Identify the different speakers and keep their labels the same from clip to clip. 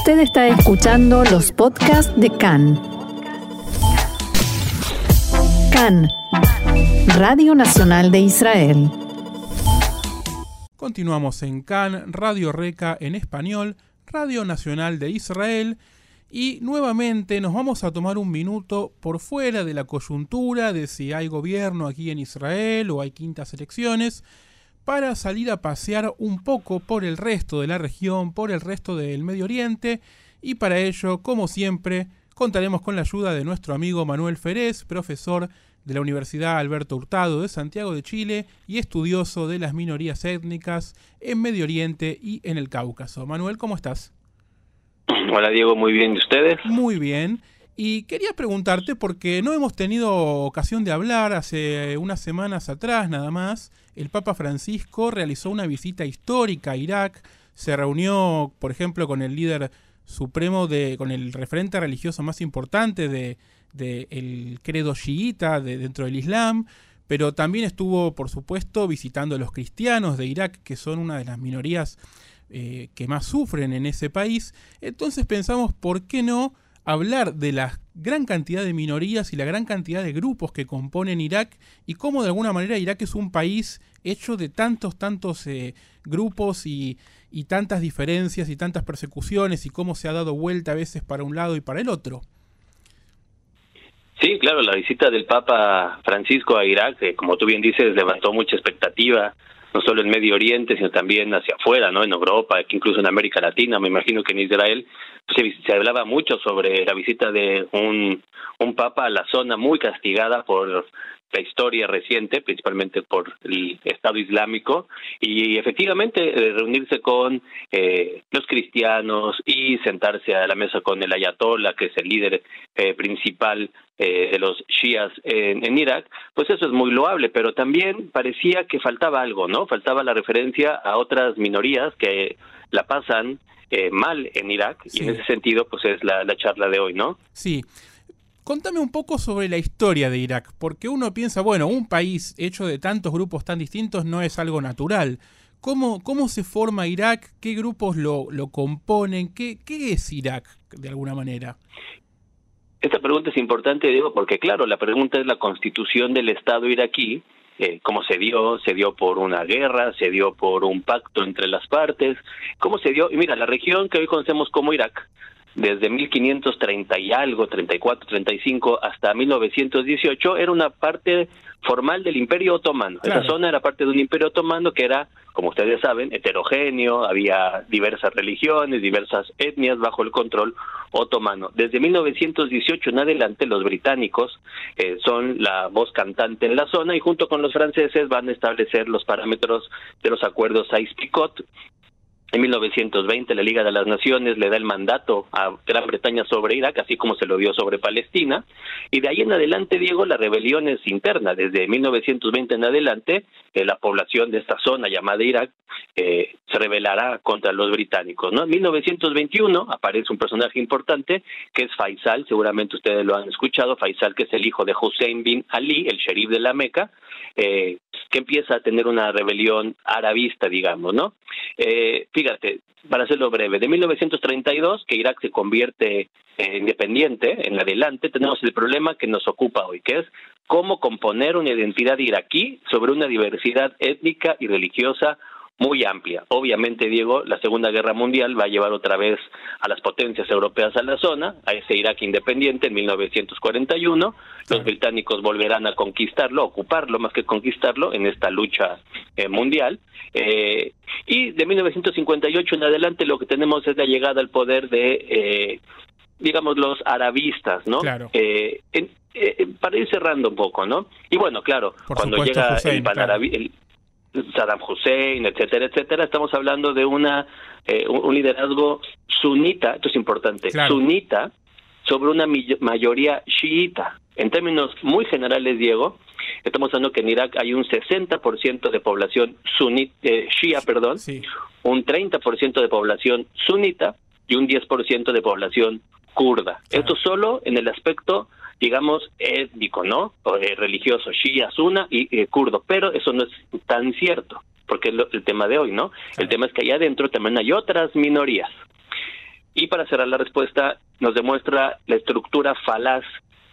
Speaker 1: Usted está escuchando los podcasts de CAN. CAN, Radio Nacional de Israel.
Speaker 2: Continuamos en CAN, Radio Reca en español, Radio Nacional de Israel. Y nuevamente nos vamos a tomar un minuto por fuera de la coyuntura de si hay gobierno aquí en Israel o hay quintas elecciones para salir a pasear un poco por el resto de la región, por el resto del Medio Oriente, y para ello, como siempre, contaremos con la ayuda de nuestro amigo Manuel Ferez, profesor de la Universidad Alberto Hurtado de Santiago de Chile y estudioso de las minorías étnicas en Medio Oriente y en el Cáucaso. Manuel, ¿cómo estás?
Speaker 3: Hola Diego, muy bien. ¿Y ustedes?
Speaker 2: Muy bien. Y quería preguntarte, porque no hemos tenido ocasión de hablar hace unas semanas atrás nada más, el Papa Francisco realizó una visita histórica a Irak, se reunió, por ejemplo, con el líder supremo de, con el referente religioso más importante de, el credo chiita de, dentro del Islam, pero también estuvo, por supuesto, visitando a los cristianos de Irak, que son una de las minorías eh, que más sufren en ese país. Entonces pensamos, ¿por qué no hablar de la gran cantidad de minorías y la gran cantidad de grupos que componen Irak y cómo de alguna manera Irak es un país hecho de tantos, tantos eh, grupos y, y tantas diferencias y tantas persecuciones y cómo se ha dado vuelta a veces para un lado y para el otro.
Speaker 3: Sí, claro, la visita del Papa Francisco a Irak, que como tú bien dices, levantó mucha expectativa, no solo en Medio Oriente, sino también hacia afuera, ¿no? En Europa, incluso en América Latina, me imagino que en Israel se, se hablaba mucho sobre la visita de un, un papa a la zona muy castigada por la historia reciente, principalmente por el Estado Islámico, y efectivamente eh, reunirse con eh, los cristianos y sentarse a la mesa con el Ayatollah, que es el líder eh, principal de los shias en, en, Irak, pues eso es muy loable, pero también parecía que faltaba algo, ¿no? Faltaba la referencia a otras minorías que la pasan mal en Irak, y en ese sentido, pues es la, la charla de hoy, ¿no?
Speaker 2: Sí. Contame un poco sobre la historia de Irak, porque uno piensa, bueno, un país hecho de tantos grupos tan distintos no es algo natural. ¿Cómo, cómo se forma Irak? ¿Qué grupos lo, lo componen? ¿Qué, ¿Qué es Irak, de alguna manera?
Speaker 3: Esta pregunta es importante, Diego, porque claro, la pregunta es la constitución del Estado iraquí, eh, cómo se dio, se dio por una guerra, se dio por un pacto entre las partes, cómo se dio, y mira, la región que hoy conocemos como Irak desde 1530 y algo, 34, 35 hasta 1918 era una parte formal del Imperio Otomano. Esa zona era parte de un Imperio Otomano que era, como ustedes saben, heterogéneo, había diversas religiones, diversas etnias bajo el control otomano. Desde 1918 en adelante los británicos eh, son la voz cantante en la zona y junto con los franceses van a establecer los parámetros de los acuerdos Sykes-Picot en 1920 la Liga de las Naciones le da el mandato a Gran Bretaña sobre Irak, así como se lo dio sobre Palestina, y de ahí en adelante, Diego, la rebelión es interna. Desde 1920 en adelante, eh, la población de esta zona llamada Irak eh, se rebelará contra los británicos. ¿no? En 1921 aparece un personaje importante que es Faisal, seguramente ustedes lo han escuchado, Faisal que es el hijo de Hussein bin Ali, el sheriff de la Meca, eh, que empieza a tener una rebelión arabista, digamos, ¿no? Fíjate, para hacerlo breve, de 1932, que Irak se convierte en independiente, en adelante, tenemos el problema que nos ocupa hoy, que es cómo componer una identidad iraquí sobre una diversidad étnica y religiosa muy amplia. Obviamente, Diego, la Segunda Guerra Mundial va a llevar otra vez a las potencias europeas a la zona, a ese Irak independiente en 1941. Los británicos volverán a conquistarlo, ocuparlo más que conquistarlo en esta lucha eh, mundial. Eh, y de 1958 en adelante lo que tenemos es la llegada al poder de, eh, digamos, los arabistas, ¿no?
Speaker 2: Claro.
Speaker 3: para ir cerrando un poco, ¿no? Y bueno, claro, cuando llega el panarabismo... Saddam Hussein, etcétera, etcétera, estamos hablando de una eh, un liderazgo sunita, esto es importante, sunita sobre una mayoría chiita. En términos muy generales, Diego, estamos hablando que en Irak hay un 60% de población sunita, eh, shia, perdón, un 30% de población sunita y un 10% de población kurda. Esto solo en el aspecto digamos, étnico, ¿no? O, eh, religioso, shia, sunna y eh, kurdo, pero eso no es tan cierto, porque es el tema de hoy, ¿no? El tema es que allá adentro también hay otras minorías. Y para cerrar la respuesta, nos demuestra la estructura falaz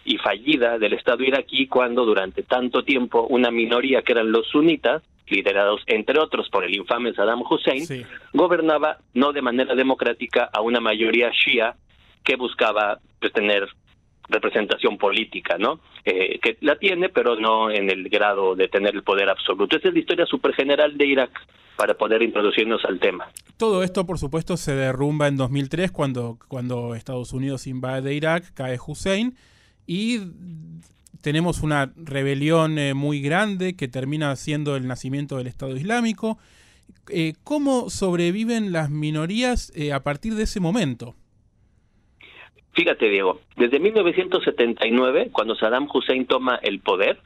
Speaker 3: y fallida del Estado iraquí cuando durante tanto tiempo una minoría que eran los sunitas, liderados entre otros por el infame Saddam Hussein, gobernaba no de manera democrática a una mayoría shia que buscaba pues, tener representación política, ¿no? Eh, que la tiene, pero no en el grado de tener el poder absoluto. Esa es la historia super general de Irak para poder introducirnos al tema.
Speaker 2: Todo esto, por supuesto, se derrumba en 2003 cuando, cuando Estados Unidos invade Irak, cae Hussein y tenemos una rebelión eh, muy grande que termina siendo el nacimiento del Estado Islámico. Eh, ¿Cómo sobreviven las minorías a partir de ese momento?
Speaker 3: Fíjate, Diego, desde 1979, cuando Saddam Hussein toma el poder,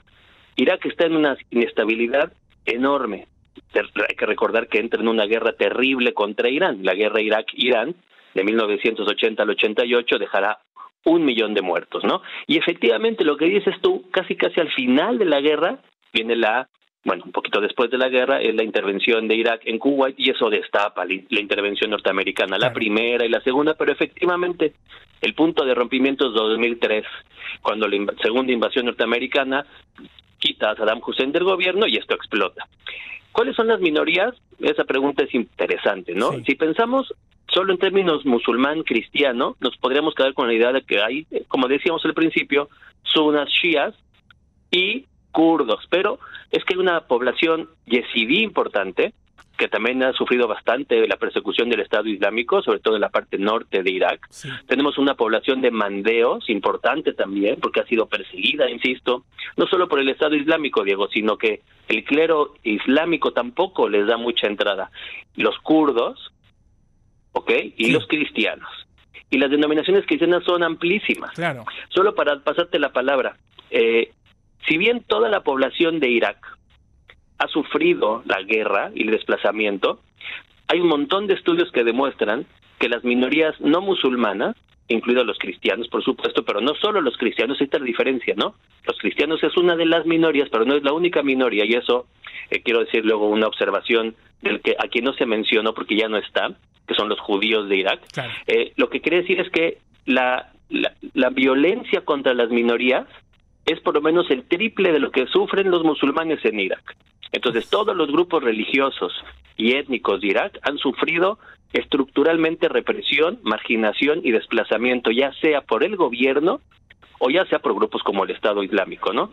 Speaker 3: Irak está en una inestabilidad enorme. Hay que recordar que entra en una guerra terrible contra Irán. La guerra Irak-Irán de 1980 al 88 dejará un millón de muertos, ¿no? Y efectivamente lo que dices tú, casi casi al final de la guerra viene la bueno, un poquito después de la guerra, es la intervención de Irak en Kuwait y eso destapa la intervención norteamericana, la primera y la segunda, pero efectivamente el punto de rompimiento es 2003, cuando la segunda invasión norteamericana quita a Saddam Hussein del gobierno y esto explota. ¿Cuáles son las minorías? Esa pregunta es interesante, ¿no? Si pensamos solo en términos musulmán-cristiano, nos podríamos quedar con la idea de que hay, como decíamos al principio, sunas shias y kurdos, pero es que hay una población yesidí importante que también ha sufrido bastante la persecución del Estado Islámico, sobre todo en la parte norte de Irak. Tenemos una población de mandeos importante también, porque ha sido perseguida, insisto, no solo por el Estado Islámico, Diego, sino que el clero islámico tampoco les da mucha entrada. Los kurdos, ¿ok? Y los cristianos. Y las denominaciones cristianas son amplísimas.
Speaker 2: Claro.
Speaker 3: Solo para pasarte la palabra, eh, si bien toda la población de Irak ha sufrido la guerra y el desplazamiento, hay un montón de estudios que demuestran que las minorías no musulmanas, incluidos los cristianos, por supuesto, pero no solo los cristianos, esta es la diferencia, ¿no? Los cristianos es una de las minorías, pero no es la única minoría, y eso eh, quiero decir luego una observación del que aquí no se mencionó porque ya no está, que son los judíos de Irak. Eh, lo que quiere decir es que la, la violencia contra las minorías es por lo menos el triple de lo que sufren los musulmanes en Irak. Entonces, todos los grupos religiosos y étnicos de Irak han sufrido estructuralmente represión, marginación y desplazamiento, ya sea por el gobierno o ya sea por grupos como el Estado Islámico, ¿no?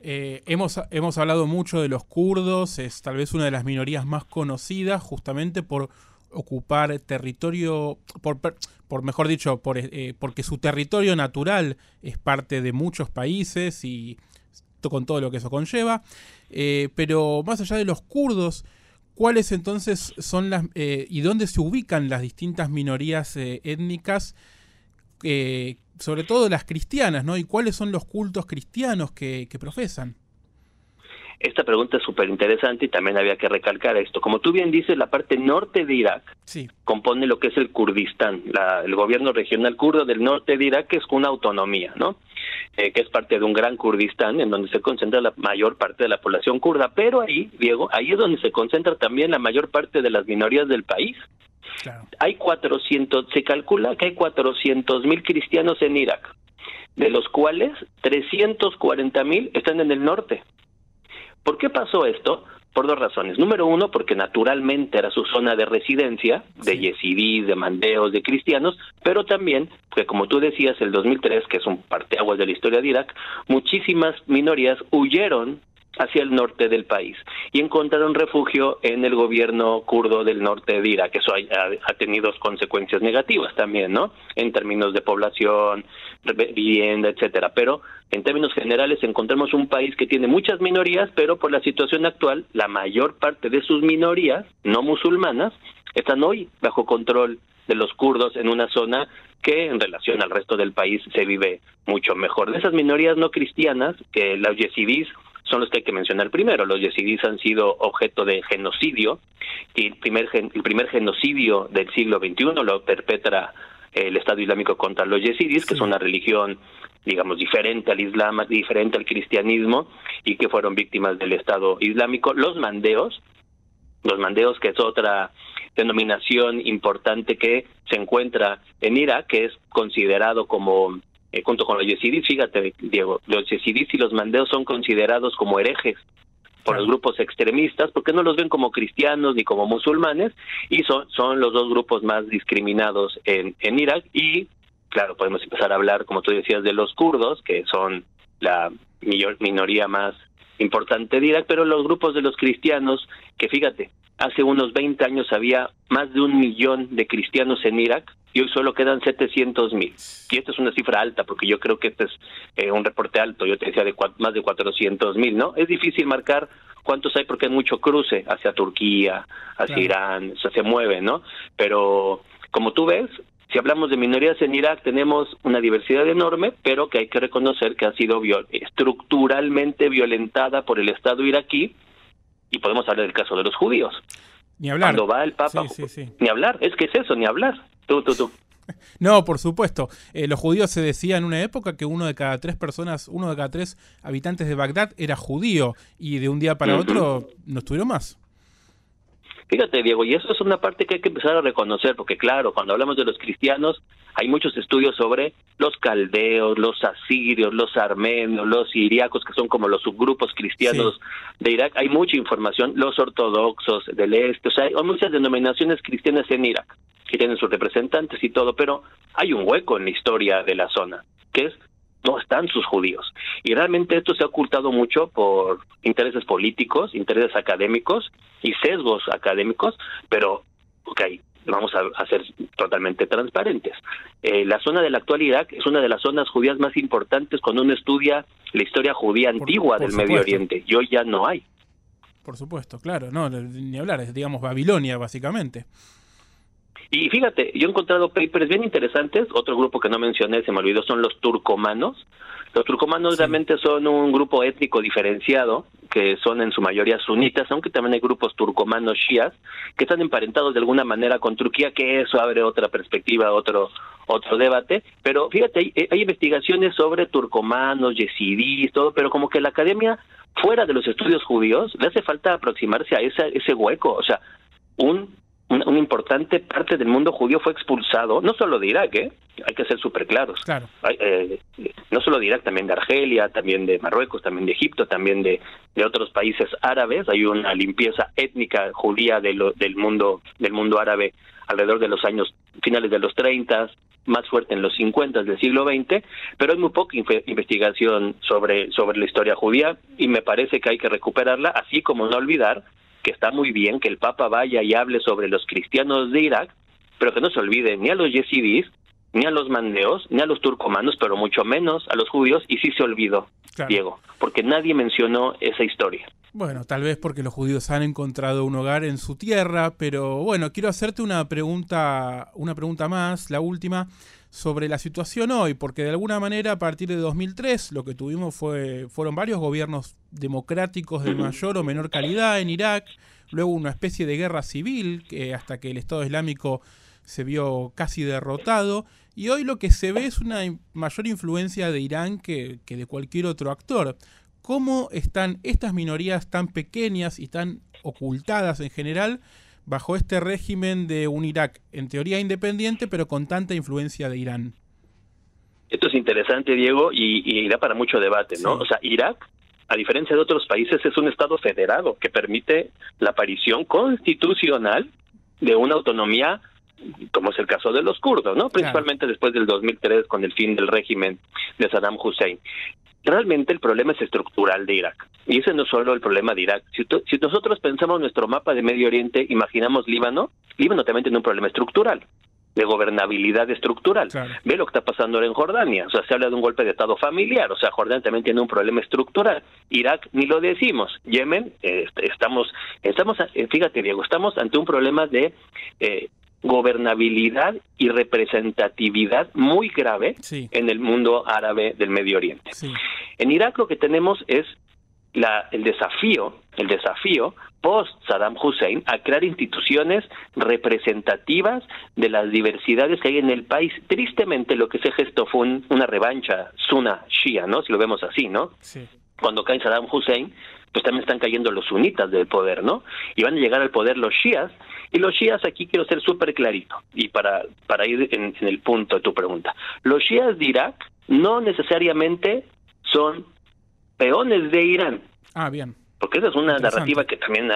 Speaker 2: Eh, hemos, hemos hablado mucho de los kurdos, es tal vez una de las minorías más conocidas justamente por ocupar territorio, por, por mejor dicho, por, eh, porque su territorio natural es parte de muchos países y con todo lo que eso conlleva. Eh, pero más allá de los kurdos, ¿cuáles entonces son las eh, y dónde se ubican las distintas minorías étnicas, sobre todo las cristianas, ¿no? ¿Y cuáles son los cultos cristianos que profesan?
Speaker 3: Esta pregunta es súper interesante y también había que recalcar esto. Como tú bien dices, la parte norte de Irak compone lo que es el Kurdistán, el gobierno regional kurdo del norte de Irak, que es una autonomía, ¿no? Eh, que es parte de un gran Kurdistán en donde se concentra la mayor parte de la población kurda. Pero ahí, Diego, ahí es donde se concentra también la mayor parte de las minorías del país. Hay 400, se calcula que hay 400 mil cristianos en Irak, de los cuales 340 mil están en el norte. ¿Por qué pasó esto? Por dos razones. Número uno, porque naturalmente era su zona de residencia, de yesidís, de mandeos, de cristianos, pero también, porque como tú decías, el 2003, que es un parteaguas de la historia de Irak, muchísimas minorías huyeron hacia el norte del país y encontraron refugio en el gobierno kurdo del norte de Irak. Eso ha, tenido consecuencias negativas también, ¿no? En términos de población, vivienda, etcétera. Pero en términos generales encontramos un país que tiene muchas minorías, pero por la situación actual, la mayor parte de sus minorías no musulmanas están hoy bajo control de los kurdos en una zona que en relación al resto del país se vive mucho mejor. De esas minorías no cristianas, que los yesidís son los que hay que mencionar primero. Los yesidís han sido objeto de genocidio y el primer, el primer genocidio del siglo XXI lo perpetra el Estado Islámico contra los yesidís, que es una religión digamos, diferente al Islam, diferente al cristianismo, y que fueron víctimas del Estado Islámico. Los mandeos, los mandeos, que es otra denominación importante que se encuentra en Irak, que es considerado como, eh, junto con los yesidis, fíjate, Diego, los yesidis y los mandeos son considerados como herejes por los grupos extremistas, porque no los ven como cristianos ni como musulmanes, y son, son los dos grupos más discriminados en, en Irak. Y, claro, podemos empezar a hablar, como tú decías, de los kurdos, que son la minoría más importante de Irak, pero los grupos de los cristianos, que fíjate, hace unos 20 años había más de un millón de cristianos en Irak y hoy solo quedan 700 mil. Y esta es una cifra alta, porque yo creo que este es eh, un reporte alto, yo te decía de más de 400 mil, ¿no? Es difícil marcar cuántos hay porque hay mucho cruce hacia Turquía, hacia Irán, o sea, se mueve, ¿no? Pero como tú ves, si hablamos de minorías en Irak, tenemos una diversidad enorme, pero que hay que reconocer que ha sido estructuralmente violentada por el Estado iraquí, y podemos hablar del caso de los judíos.
Speaker 2: Ni hablar.
Speaker 3: Cuando va el Papa, ni hablar, es que es eso, ni hablar. Tú, tú, tú.
Speaker 2: No, por supuesto. Eh, los judíos se decía en una época que uno de cada tres personas, uno de cada tres habitantes de Bagdad era judío y de un día para otro no estuvieron más.
Speaker 3: Fíjate, Diego, y eso es una parte que hay que empezar a reconocer, porque claro, cuando hablamos de los cristianos, hay muchos estudios sobre los caldeos, los asirios, los armenios, los siriacos, que son como los subgrupos cristianos de Irak. Hay mucha información, los ortodoxos del este, o sea, hay muchas denominaciones cristianas en Irak que tienen sus representantes y todo, pero hay un hueco en la historia de la zona, que es no están sus judíos. Y realmente esto se ha ocultado mucho por intereses políticos, intereses académicos y sesgos académicos, pero, ok, vamos a, ser totalmente transparentes. Eh, la zona de la actual Irak es una de las zonas judías más importantes cuando uno estudia la historia judía antigua del Medio Oriente, y hoy ya no hay.
Speaker 2: Por supuesto, claro, no, ni hablar, es digamos Babilonia básicamente.
Speaker 3: Y fíjate, yo he encontrado papers bien interesantes. Otro grupo que no mencioné, se me olvidó, son los turcomanos. Los turcomanos realmente son un grupo étnico diferenciado, que son en su mayoría sunitas, aunque también hay grupos turcomanos shias, que están emparentados de alguna manera con Turquía, que eso abre otra perspectiva, otro otro debate. Pero fíjate, hay, hay investigaciones sobre turcomanos, yesidís, todo, pero como que la academia, fuera de los estudios judíos, le hace falta aproximarse a ese, ese hueco. O sea, un una, importante parte del mundo judío fue expulsado, no solo de Irak, ¿eh? hay que ser súper claros.
Speaker 2: Claro.
Speaker 3: Eh, no solo de Irak, también de Argelia, también de Marruecos, también de Egipto, también de, de otros países árabes. Hay una limpieza étnica judía de del mundo del mundo árabe alrededor de los años finales de los 30, más fuerte en los 50 del siglo XX, pero hay muy poca investigación sobre, sobre la historia judía y me parece que hay que recuperarla, así como no olvidar que está muy bien que el Papa vaya y hable sobre los cristianos de Irak, pero que no se olvide ni a los yesidís, ni a los mandeos, ni a los turcomanos, pero mucho menos a los judíos, y sí se olvidó, Diego, porque nadie mencionó esa historia.
Speaker 2: Bueno, tal vez porque los judíos han encontrado un hogar en su tierra, pero bueno, quiero hacerte una pregunta, una pregunta más, la última sobre la situación hoy, porque de alguna manera a partir de 2003 lo que tuvimos fue, fueron varios gobiernos democráticos de mayor o menor calidad en Irak, luego una especie de guerra civil que hasta que el Estado Islámico se vio casi derrotado, y hoy lo que se ve es una mayor influencia de Irán que, que de cualquier otro actor. ¿Cómo están estas minorías tan pequeñas y tan ocultadas en general bajo este régimen de un Irak en teoría independiente, pero con tanta influencia de Irán.
Speaker 3: Esto es interesante, Diego, y, da para mucho debate, ¿no? O sea, Irak, a diferencia de otros países, es un Estado federado que permite la aparición constitucional de una autonomía como es el caso de los kurdos, ¿no? Principalmente después del 2003 con el fin del régimen de Saddam Hussein realmente el problema es estructural de Irak. Y ese no es solo el problema de Irak. Si, si nosotros pensamos nuestro mapa de Medio Oriente, imaginamos Líbano, Líbano también tiene un problema estructural de gobernabilidad estructural. Ve lo que está pasando ahora en Jordania. O sea, se habla de un golpe de Estado familiar. O sea, Jordania también tiene un problema estructural. Irak ni lo decimos. Yemen, eh, estamos, estamos, eh, fíjate Diego, estamos ante un problema de eh, gobernabilidad y representatividad muy grave en el mundo árabe del Medio Oriente. En Irak lo que tenemos es la, el desafío, el desafío post Saddam Hussein a crear instituciones representativas de las diversidades que hay en el país. Tristemente lo que se gestó fue una revancha suna shia, ¿no? Si lo vemos así, ¿no? cuando cae Saddam Hussein, pues también están cayendo los sunitas del poder, ¿no? Y van a llegar al poder los shias, y los shias aquí quiero ser súper clarito, y para, para ir en, el punto de tu pregunta. Los shias de Irak no necesariamente son peones de Irán.
Speaker 2: Ah, bien.
Speaker 3: Porque esa es una narrativa que también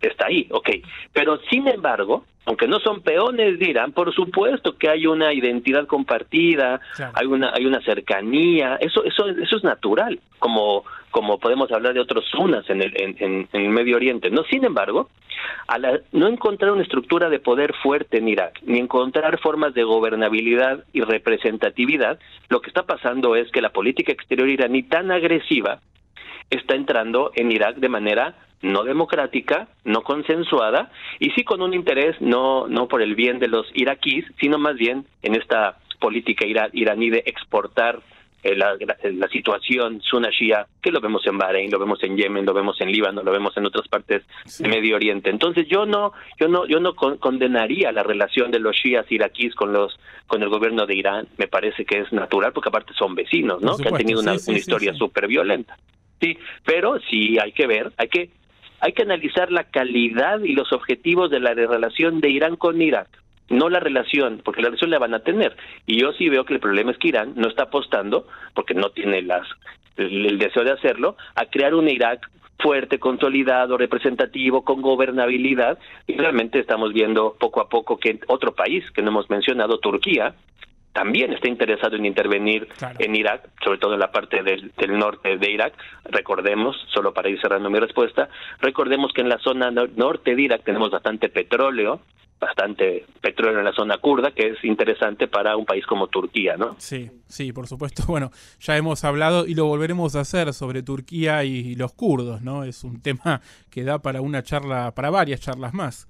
Speaker 3: está ahí, ok. Pero sin embargo, aunque no son peones de Irán, por supuesto que hay una identidad compartida, hay una hay una cercanía, eso eso eso es natural, como como podemos hablar de otros zonas en el en, el Medio Oriente. No, sin embargo, a no encontrar una estructura de poder fuerte en Irak, ni encontrar formas de gobernabilidad y representatividad, lo que está pasando es que la política exterior iraní tan agresiva está entrando en Irak de manera no democrática, no consensuada y sí con un interés no no por el bien de los iraquíes, sino más bien en esta política iraní de exportar eh, la, la, situación sunna que lo vemos en Bahrein, lo vemos en Yemen, lo vemos en Líbano, lo vemos en otras partes del Medio Oriente. Entonces yo no yo no yo no condenaría la relación de los shias iraquíes con los con el gobierno de Irán. Me parece que es natural porque aparte son vecinos, ¿no? que han tenido una, una historia súper violenta. Sí, pero sí hay que ver, hay que hay que analizar la calidad y los objetivos de la relación de Irán con Irak, no la relación, porque la relación la van a tener. Y yo sí veo que el problema es que Irán no está apostando, porque no tiene las el, deseo de hacerlo, a crear un Irak fuerte, consolidado, representativo, con gobernabilidad, y realmente estamos viendo poco a poco que otro país que no hemos mencionado, Turquía, también está interesado en intervenir en Irak, sobre todo en la parte del, norte de Irak. Recordemos, solo para ir cerrando mi respuesta, recordemos que en la zona norte de Irak tenemos bastante petróleo, bastante petróleo en la zona kurda, que es interesante para un país como Turquía, ¿no?
Speaker 2: Sí, sí, por supuesto. Bueno, ya hemos hablado y lo volveremos a hacer sobre Turquía y los kurdos, ¿no? Es un tema que da para una charla, para varias charlas más.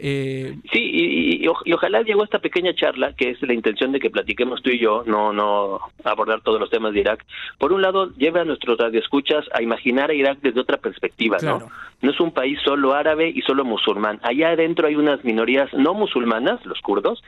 Speaker 3: Eh, sí, y, ojalá llegó esta pequeña charla, que es la intención de que platiquemos tú y yo, no no abordar todos los temas de Irak. Por un lado, lleva a nuestros radioescuchas a imaginar a Irak desde otra perspectiva, ¿no? No es un país solo árabe y solo musulmán. Allá adentro hay unas minorías no musulmanas, los kurdos,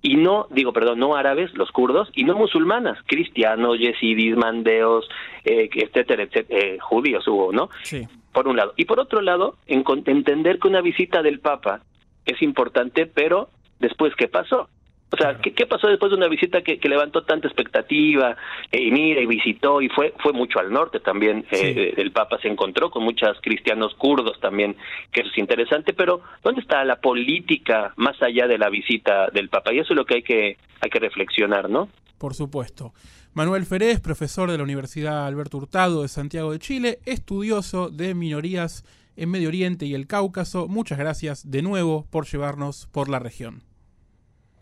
Speaker 3: y no, digo, perdón, no árabes, los kurdos, y no musulmanas, cristianos, yesidis, mandeos, eh, etcétera, etcétera, eh, judíos hubo, ¿no? Sí. Por un lado. Y por otro lado, en, entender que una visita del Papa es importante, pero después, ¿qué pasó? O sea, ¿qué, ¿qué, pasó después de una visita que, que levantó tanta expectativa? Eh, y mira, y visitó, y fue fue mucho al norte también. Eh, el Papa se encontró con muchos cristianos kurdos también, que eso es interesante, pero ¿dónde está la política más allá de la visita del Papa? Y eso es lo que hay que, hay que reflexionar, ¿no?
Speaker 2: Por supuesto. Manuel Ferez, profesor de la Universidad Alberto Hurtado de Santiago de Chile, estudioso de minorías en Medio Oriente y el Cáucaso. Muchas gracias de nuevo por llevarnos por la región.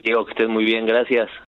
Speaker 3: Diego, que estés muy bien, gracias.